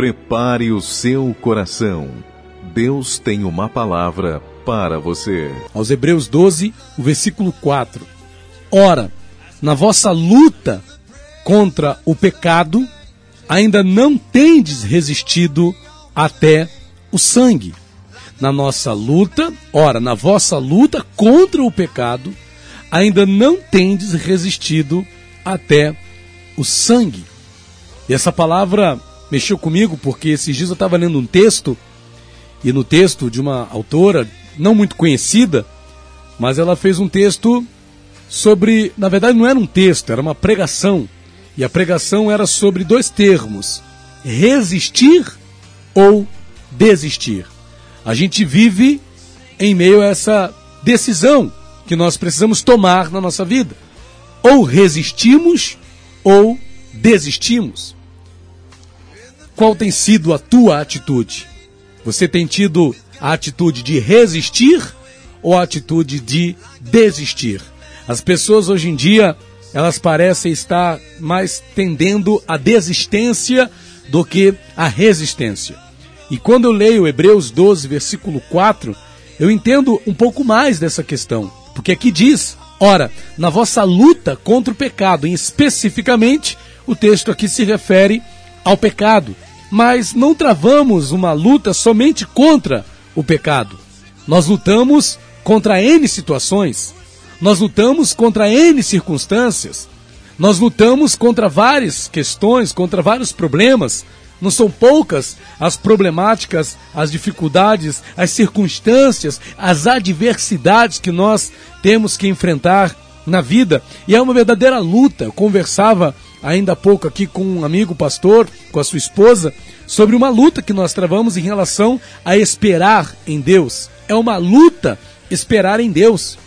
Prepare o seu coração. Deus tem uma palavra para você. Aos Hebreus 12, o versículo 4. Ora, na vossa luta contra o pecado, ainda não tendes resistido até o sangue. Na nossa luta, ora, na vossa luta contra o pecado, ainda não tendes resistido até o sangue. E essa palavra mexeu comigo porque esses dias eu estava lendo um texto, e no texto de uma autora não muito conhecida, mas ela fez um texto sobre. Na verdade, não era um texto, era uma pregação. E a pregação era sobre dois termos: resistir ou desistir. A gente vive em meio a essa decisão que nós precisamos tomar na nossa vida. Ou resistimos ou desistimos. Qual tem sido a tua atitude? Você tem tido a atitude de resistir ou a atitude de desistir? As pessoas hoje em dia, elas parecem estar mais tendendo à desistência do que à resistência. E quando eu leio Hebreus 12, versículo 4, eu entendo um pouco mais dessa questão. Porque aqui diz: ora, na vossa luta contra o pecado, e especificamente, o texto aqui se refere ao pecado. Mas não travamos uma luta somente contra o pecado. Nós lutamos contra N situações. Nós lutamos contra N circunstâncias. Nós lutamos contra várias questões, contra vários problemas, não são poucas as problemáticas, as dificuldades, as circunstâncias, as adversidades que nós temos que enfrentar na vida. E é uma verdadeira luta. Eu conversava ainda há pouco aqui com um amigo pastor, com a sua esposa, sobre uma luta que nós travamos em relação a esperar em Deus. É uma luta esperar em Deus.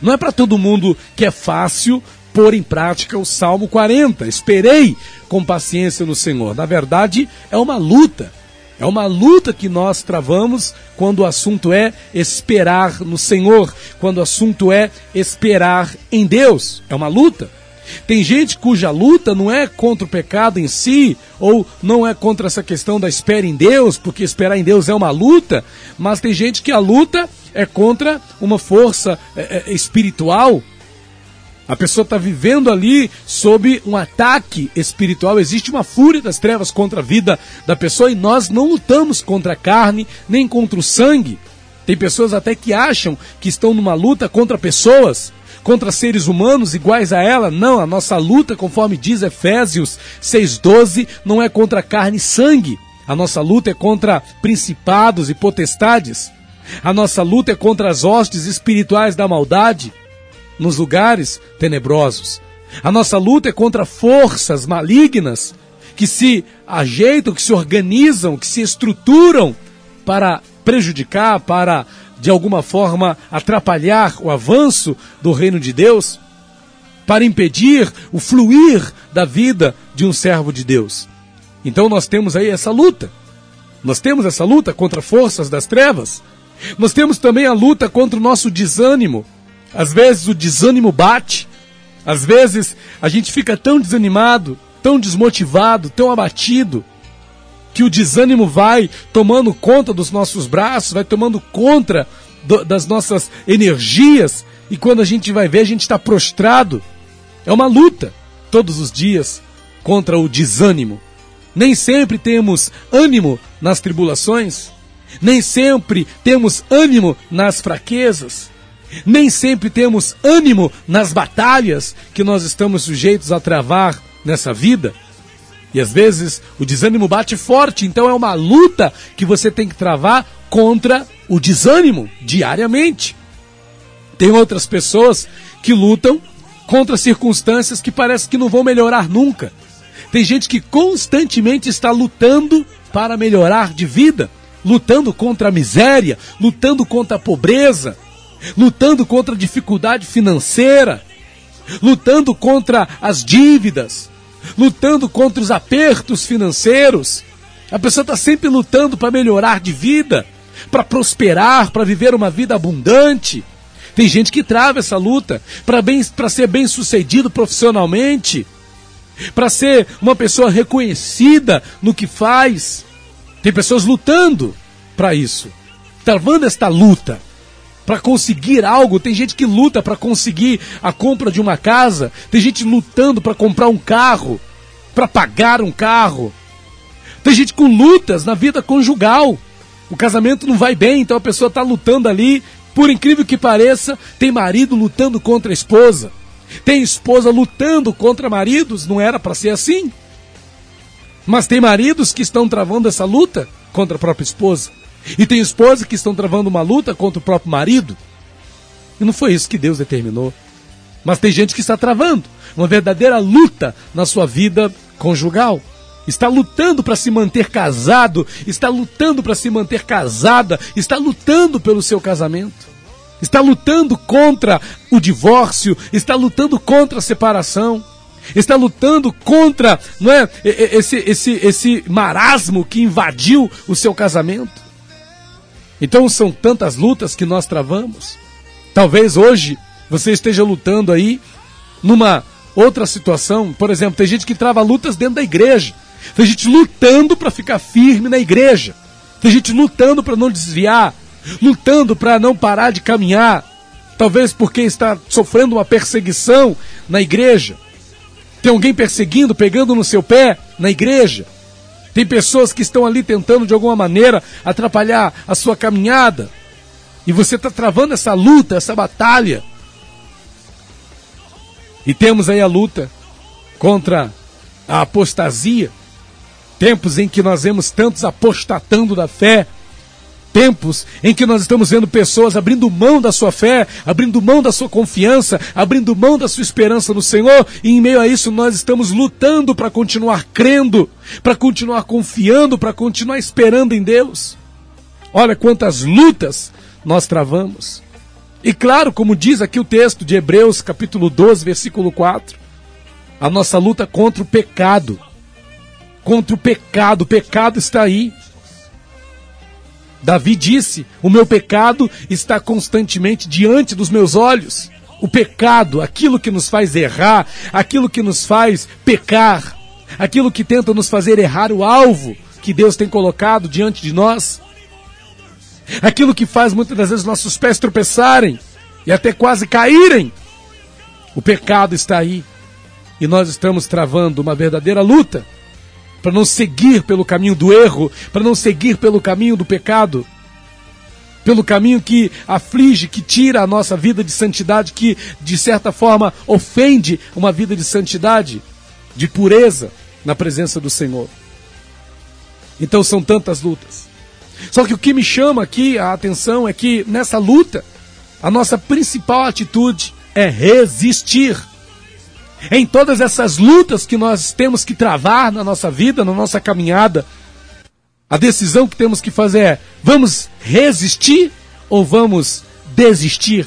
Não é para todo mundo que é fácil pôr em prática o Salmo 40. Esperei com paciência no Senhor. Na verdade, é uma luta. É uma luta que nós travamos quando o assunto é esperar no Senhor, quando o assunto é esperar em Deus. É uma luta. Tem gente cuja luta não é contra o pecado em si, ou não é contra essa questão da espera em Deus, porque esperar em Deus é uma luta, mas tem gente que a luta é contra uma força é, é, espiritual a pessoa está vivendo ali sob um ataque espiritual. Existe uma fúria das trevas contra a vida da pessoa e nós não lutamos contra a carne nem contra o sangue. Tem pessoas até que acham que estão numa luta contra pessoas, contra seres humanos iguais a ela. Não, a nossa luta, conforme diz Efésios 6,12, não é contra carne e sangue. A nossa luta é contra principados e potestades. A nossa luta é contra as hostes espirituais da maldade nos lugares tenebrosos. A nossa luta é contra forças malignas que se ajeitam, que se organizam, que se estruturam para prejudicar, para de alguma forma atrapalhar o avanço do reino de Deus, para impedir o fluir da vida de um servo de Deus. Então nós temos aí essa luta. Nós temos essa luta contra forças das trevas. Nós temos também a luta contra o nosso desânimo, às vezes o desânimo bate, às vezes a gente fica tão desanimado, tão desmotivado, tão abatido, que o desânimo vai tomando conta dos nossos braços, vai tomando conta do, das nossas energias, e quando a gente vai ver, a gente está prostrado. É uma luta todos os dias contra o desânimo. Nem sempre temos ânimo nas tribulações, nem sempre temos ânimo nas fraquezas. Nem sempre temos ânimo nas batalhas que nós estamos sujeitos a travar nessa vida. E às vezes o desânimo bate forte, então é uma luta que você tem que travar contra o desânimo diariamente. Tem outras pessoas que lutam contra circunstâncias que parece que não vão melhorar nunca. Tem gente que constantemente está lutando para melhorar de vida, lutando contra a miséria, lutando contra a pobreza, lutando contra a dificuldade financeira, lutando contra as dívidas, lutando contra os apertos financeiros. A pessoa está sempre lutando para melhorar de vida, para prosperar, para viver uma vida abundante. Tem gente que trava essa luta para ser bem sucedido profissionalmente. para ser uma pessoa reconhecida no que faz. Tem pessoas lutando para isso, travando esta luta para conseguir algo. Tem gente que luta para conseguir a compra de uma casa, tem gente lutando para comprar um carro, para pagar um carro. Tem gente com lutas na vida conjugal. O casamento não vai bem, então a pessoa está lutando ali. Por incrível que pareça, tem marido lutando contra a esposa. Tem esposa lutando contra maridos, não era para ser assim. Mas tem maridos que estão travando essa luta contra a própria esposa. E tem esposas que estão travando uma luta contra o próprio marido. E não foi isso que Deus determinou. Mas tem gente que está travando uma verdadeira luta na sua vida conjugal. Está lutando para se manter casado, está lutando para se manter casada, está lutando pelo seu casamento está lutando contra o divórcio, está lutando contra a separação, está lutando contra não é, esse, esse, esse marasmo que invadiu o seu casamento. Então são tantas lutas que nós travamos. Talvez hoje você esteja lutando aí numa outra situação. Por exemplo, tem gente que trava lutas dentro da igreja. Tem gente lutando para ficar firme na igreja. Tem gente lutando para não desviar lutando para não parar de caminhar, talvez porque está sofrendo uma perseguição na igreja. Tem alguém perseguindo, pegando no seu pé na igreja. Tem pessoas que estão ali tentando de alguma maneira atrapalhar a sua caminhada. E você está travando essa luta, essa batalha. E temos aí a luta contra a apostasia. Tempos em que nós vemos tantos apostatando da fé, tempos em que nós estamos vendo pessoas abrindo mão da sua fé, abrindo mão da sua confiança, abrindo mão da sua esperança no Senhor, e em meio a isso nós estamos lutando para continuar crendo, para continuar confiando, para continuar esperando em Deus. Olha quantas lutas nós travamos. E claro, como diz aqui o texto de Hebreus, capítulo 12, versículo 4, a nossa luta contra o pecado. Contra o pecado, o pecado está aí. Davi disse: O meu pecado está constantemente diante dos meus olhos. O pecado, aquilo que nos faz errar, aquilo que nos faz pecar, aquilo que tenta nos fazer errar o alvo que Deus tem colocado diante de nós, aquilo que faz muitas das vezes nossos pés tropeçarem e até quase caírem. O pecado está aí e nós estamos travando uma verdadeira luta para não seguir pelo caminho do erro, para não seguir pelo caminho do pecado, pelo caminho que aflige, que tira a nossa vida de santidade, que de certa forma ofende uma vida de santidade, de pureza na presença do Senhor. Então são tantas lutas. Só que o que me chama aqui a atenção é que nessa luta, a nossa principal atitude é resistir em todas essas lutas que nós temos que travar na nossa vida, na nossa caminhada, a decisão que temos que fazer é: vamos resistir ou vamos desistir?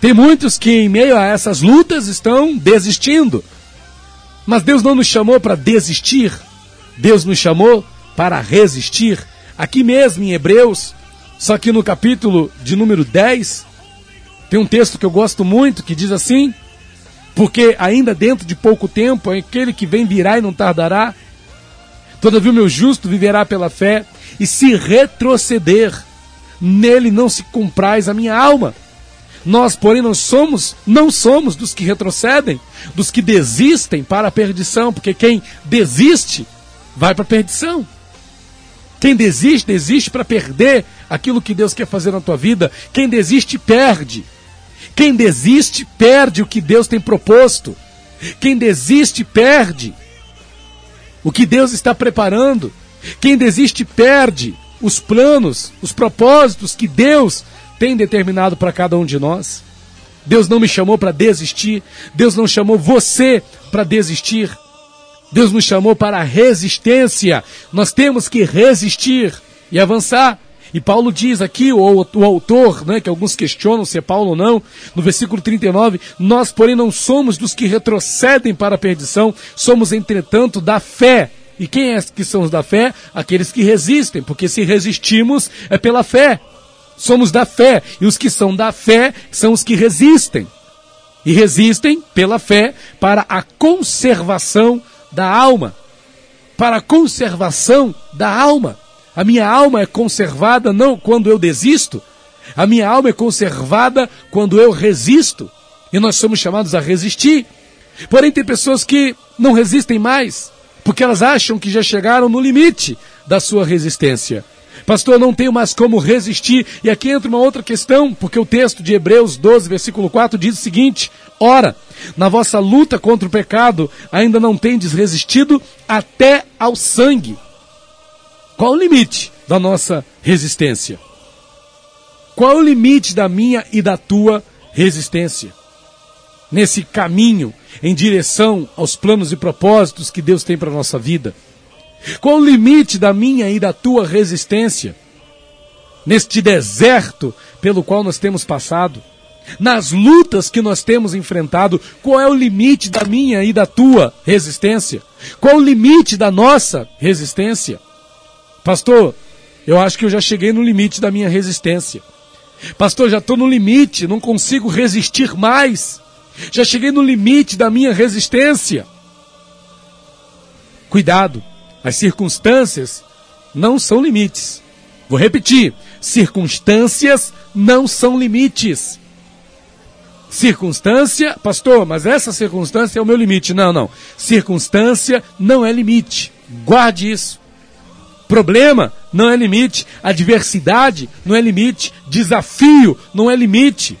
Tem muitos que, em meio a essas lutas, estão desistindo. Mas Deus não nos chamou para desistir, Deus nos chamou para resistir. Aqui mesmo em Hebreus, só que no capítulo de número 10, tem um texto que eu gosto muito que diz assim: porque ainda dentro de pouco tempo, aquele que vem virá e não tardará. Todavia o meu justo viverá pela fé, e se retroceder, nele não se compraz a minha alma. Nós, porém, não somos, não somos dos que retrocedem, dos que desistem para a perdição, porque quem desiste vai para a perdição. Quem desiste, desiste para perder aquilo que Deus quer fazer na tua vida. Quem desiste, perde. Quem desiste, perde o que Deus tem proposto. Quem desiste, perde o que Deus está preparando. Quem desiste, perde os planos, os propósitos que Deus tem determinado para cada um de nós. Deus não me chamou para desistir. Deus não chamou você para desistir. Deus nos chamou para resistência. Nós temos que resistir e avançar. E Paulo diz aqui, o, o autor, né, que alguns questionam se é Paulo ou não, no versículo 39, nós, porém, não somos dos que retrocedem para a perdição, somos, entretanto, da fé. E quem é que são os da fé? Aqueles que resistem, porque se resistimos é pela fé. Somos da fé, e os que são da fé são os que resistem. e resistem pela fé para a conservação da alma. Para a conservação da alma. A minha alma é conservada não quando eu desisto, a minha alma é conservada quando eu resisto. E nós somos chamados a resistir. Porém, tem pessoas que não resistem mais, porque elas acham que já chegaram no limite da sua resistência. Pastor, não tenho mais como resistir. E aqui entra uma outra questão, porque o texto de Hebreus 12, versículo 4 diz o seguinte: Ora, na vossa luta contra o pecado, ainda não tendes resistido até ao sangue. Qual o limite da nossa resistência? Qual o limite da minha e da tua resistência? Nesse caminho em direção aos planos e propósitos que Deus tem para a nossa vida. Qual o limite da minha e da tua resistência? Neste deserto pelo qual nós temos passado, nas lutas que nós temos enfrentado, qual é o limite da minha e da tua resistência? Qual o limite da nossa resistência? Pastor, eu acho que eu já cheguei no limite da minha resistência. Pastor, já estou no limite, não consigo resistir mais. Já cheguei no limite da minha resistência. Cuidado, as circunstâncias não são limites. Vou repetir: circunstâncias não são limites. Circunstância, pastor, mas essa circunstância é o meu limite. Não, não. Circunstância não é limite. Guarde isso. Problema não é limite. Adversidade não é limite. Desafio não é limite.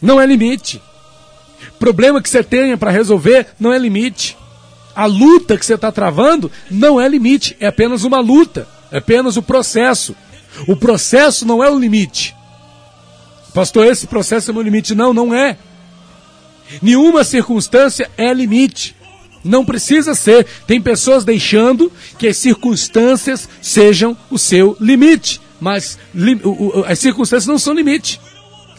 Não é limite. Problema que você tenha para resolver não é limite. A luta que você está travando não é limite, é apenas uma luta, é apenas o processo. O processo não é o limite. Pastor, esse processo é meu limite. Não, não é. Nenhuma circunstância é limite. Não precisa ser. Tem pessoas deixando que as circunstâncias sejam o seu limite. Mas li, o, o, as circunstâncias não são limite.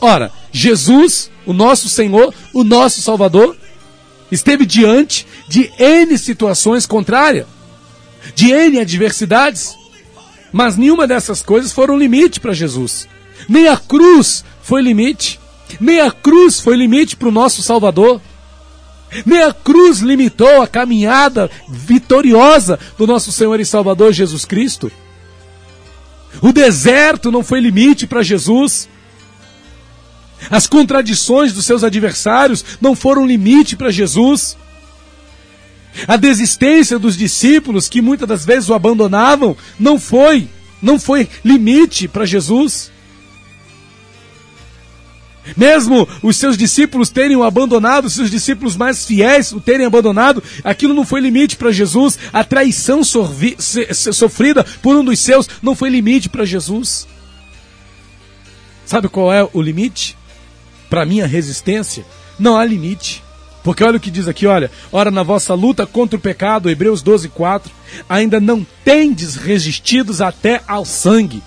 Ora, Jesus, o nosso Senhor, o nosso Salvador, esteve diante de N situações contrárias, de N adversidades, mas nenhuma dessas coisas foram limite para Jesus. Nem a cruz foi limite, nem a cruz foi limite para o nosso Salvador. Nem a cruz limitou a caminhada vitoriosa do nosso Senhor e Salvador Jesus Cristo. O deserto não foi limite para Jesus. As contradições dos seus adversários não foram limite para Jesus. A desistência dos discípulos, que muitas das vezes o abandonavam, não foi, não foi limite para Jesus. Mesmo os seus discípulos terem o abandonado, os seus discípulos mais fiéis o terem abandonado, aquilo não foi limite para Jesus. A traição sofrida por um dos seus não foi limite para Jesus. Sabe qual é o limite? para minha resistência, não há limite. Porque olha o que diz aqui, olha, ora na vossa luta contra o pecado, Hebreus 12, 4, ainda não tendes resistidos até ao sangue.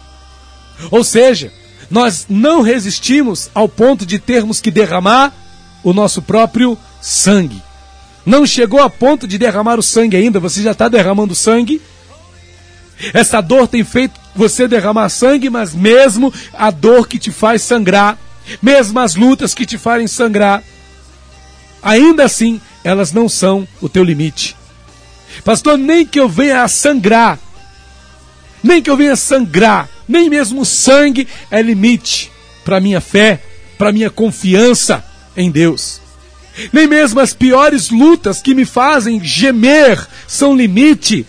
Ou seja, nós não resistimos ao ponto de termos que derramar o nosso próprio sangue. Não chegou a ponto de derramar o sangue ainda, você já está derramando sangue. Essa dor tem feito você derramar sangue, mas mesmo a dor que te faz sangrar, mesmo as lutas que te farem sangrar, ainda assim elas não são o teu limite. Pastor, nem que eu venha a sangrar, nem que eu venha a sangrar, nem mesmo sangue é limite para minha fé, para minha confiança em Deus. Nem mesmo as piores lutas que me fazem gemer são limite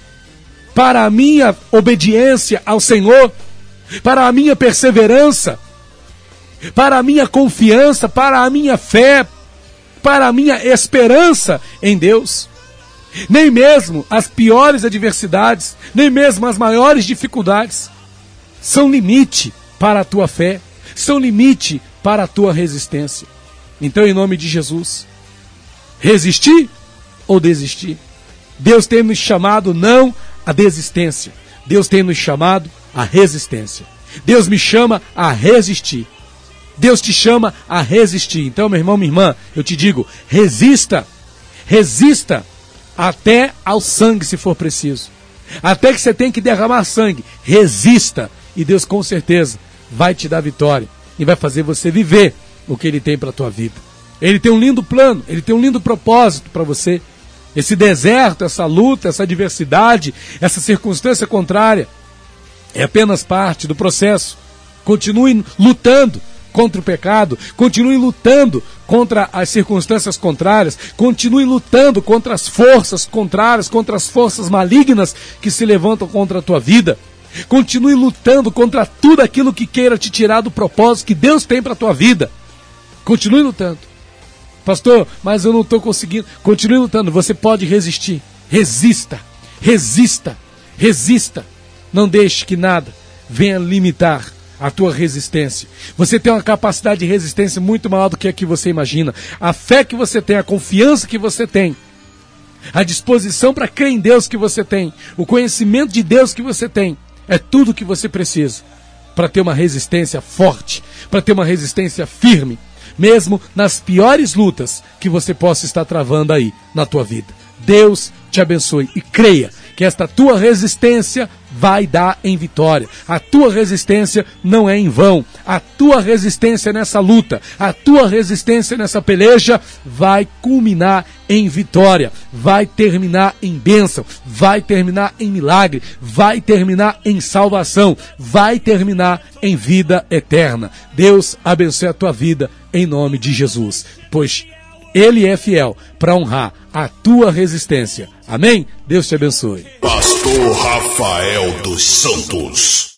para a minha obediência ao Senhor, para a minha perseverança, para a minha confiança, para a minha fé, para a minha esperança em Deus. Nem mesmo as piores adversidades, nem mesmo as maiores dificuldades são limite para a tua fé, são limite para a tua resistência. Então, em nome de Jesus, resistir ou desistir? Deus tem nos chamado não a desistência, Deus tem nos chamado a resistência. Deus me chama a resistir. Deus te chama a resistir. Então, meu irmão, minha irmã, eu te digo: resista, resista até ao sangue, se for preciso. Até que você tem que derramar sangue, resista. E Deus com certeza vai te dar vitória e vai fazer você viver o que Ele tem para tua vida. Ele tem um lindo plano, ele tem um lindo propósito para você. Esse deserto, essa luta, essa adversidade, essa circunstância contrária é apenas parte do processo. Continue lutando contra o pecado, continue lutando contra as circunstâncias contrárias, continue lutando contra as forças contrárias, contra as forças malignas que se levantam contra a tua vida. Continue lutando contra tudo aquilo que queira te tirar do propósito que Deus tem para a tua vida. Continue lutando. Pastor, mas eu não estou conseguindo. Continue lutando. Você pode resistir. Resista. Resista. Resista. Não deixe que nada venha limitar a tua resistência. Você tem uma capacidade de resistência muito maior do que a que você imagina. A fé que você tem, a confiança que você tem, a disposição para crer em Deus que você tem, o conhecimento de Deus que você tem, é tudo o que você precisa para ter uma resistência forte, para ter uma resistência firme mesmo nas piores lutas que você possa estar travando aí na tua vida. Deus te abençoe e creia que esta tua resistência vai dar em vitória. A tua resistência não é em vão. A tua resistência nessa luta, a tua resistência nessa peleja vai culminar em vitória, vai terminar em bênção, vai terminar em milagre, vai terminar em salvação, vai terminar em vida eterna. Deus abençoe a tua vida em nome de Jesus, pois ele é fiel para honrar a tua resistência. Amém? Deus te abençoe. Pastor Rafael dos Santos.